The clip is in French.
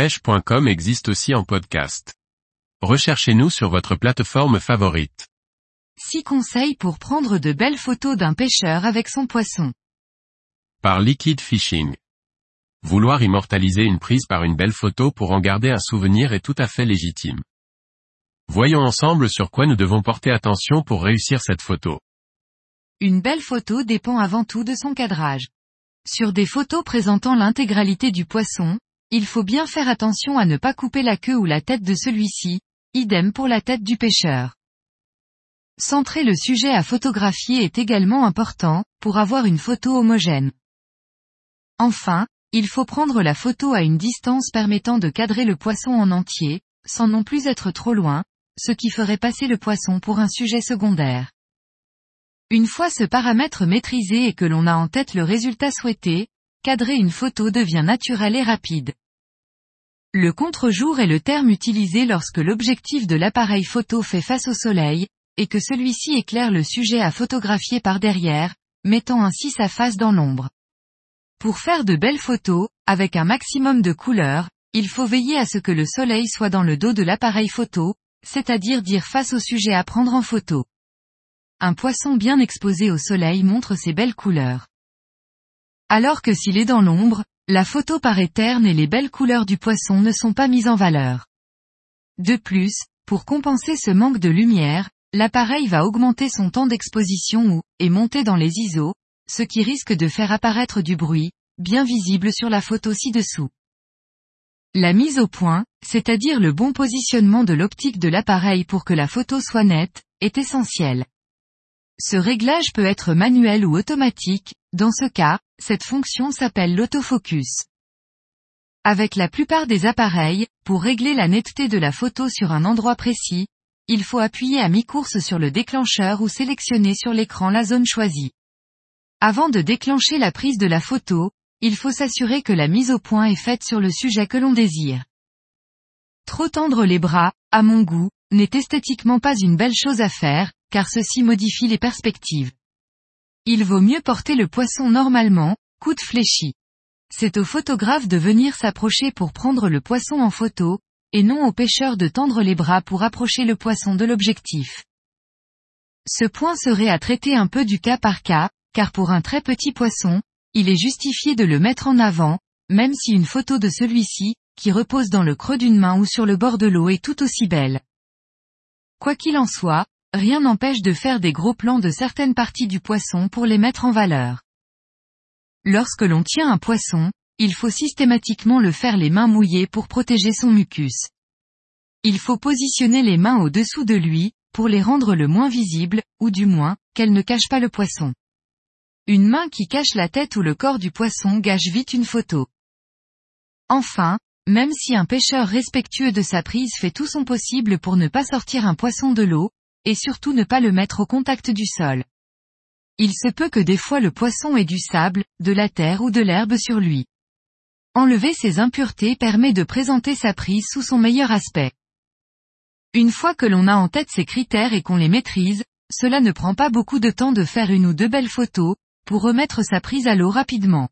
pêche.com existe aussi en podcast. Recherchez-nous sur votre plateforme favorite. 6 conseils pour prendre de belles photos d'un pêcheur avec son poisson. Par Liquid Fishing. Vouloir immortaliser une prise par une belle photo pour en garder un souvenir est tout à fait légitime. Voyons ensemble sur quoi nous devons porter attention pour réussir cette photo. Une belle photo dépend avant tout de son cadrage. Sur des photos présentant l'intégralité du poisson, il faut bien faire attention à ne pas couper la queue ou la tête de celui-ci, idem pour la tête du pêcheur. Centrer le sujet à photographier est également important, pour avoir une photo homogène. Enfin, il faut prendre la photo à une distance permettant de cadrer le poisson en entier, sans non plus être trop loin, ce qui ferait passer le poisson pour un sujet secondaire. Une fois ce paramètre maîtrisé et que l'on a en tête le résultat souhaité, cadrer une photo devient naturel et rapide. Le contre-jour est le terme utilisé lorsque l'objectif de l'appareil photo fait face au soleil, et que celui-ci éclaire le sujet à photographier par derrière, mettant ainsi sa face dans l'ombre. Pour faire de belles photos, avec un maximum de couleurs, il faut veiller à ce que le soleil soit dans le dos de l'appareil photo, c'est-à-dire dire face au sujet à prendre en photo. Un poisson bien exposé au soleil montre ses belles couleurs. Alors que s'il est dans l'ombre, la photo paraît terne et les belles couleurs du poisson ne sont pas mises en valeur. De plus, pour compenser ce manque de lumière, l'appareil va augmenter son temps d'exposition ou, et monter dans les ISO, ce qui risque de faire apparaître du bruit, bien visible sur la photo ci-dessous. La mise au point, c'est-à-dire le bon positionnement de l'optique de l'appareil pour que la photo soit nette, est essentielle. Ce réglage peut être manuel ou automatique, dans ce cas, cette fonction s'appelle l'autofocus. Avec la plupart des appareils, pour régler la netteté de la photo sur un endroit précis, il faut appuyer à mi-course sur le déclencheur ou sélectionner sur l'écran la zone choisie. Avant de déclencher la prise de la photo, il faut s'assurer que la mise au point est faite sur le sujet que l'on désire. Trop tendre les bras, à mon goût, n'est esthétiquement pas une belle chose à faire, car ceci modifie les perspectives. Il vaut mieux porter le poisson normalement, coude fléchi. C'est au photographe de venir s'approcher pour prendre le poisson en photo, et non au pêcheur de tendre les bras pour approcher le poisson de l'objectif. Ce point serait à traiter un peu du cas par cas, car pour un très petit poisson, il est justifié de le mettre en avant, même si une photo de celui-ci, qui repose dans le creux d'une main ou sur le bord de l'eau est tout aussi belle. Quoi qu'il en soit, rien n'empêche de faire des gros plans de certaines parties du poisson pour les mettre en valeur. Lorsque l'on tient un poisson, il faut systématiquement le faire les mains mouillées pour protéger son mucus. Il faut positionner les mains au-dessous de lui, pour les rendre le moins visibles, ou du moins, qu'elles ne cachent pas le poisson. Une main qui cache la tête ou le corps du poisson gâche vite une photo. Enfin, même si un pêcheur respectueux de sa prise fait tout son possible pour ne pas sortir un poisson de l'eau, et surtout ne pas le mettre au contact du sol. Il se peut que des fois le poisson ait du sable, de la terre ou de l'herbe sur lui. Enlever ces impuretés permet de présenter sa prise sous son meilleur aspect. Une fois que l'on a en tête ces critères et qu'on les maîtrise, cela ne prend pas beaucoup de temps de faire une ou deux belles photos, pour remettre sa prise à l'eau rapidement.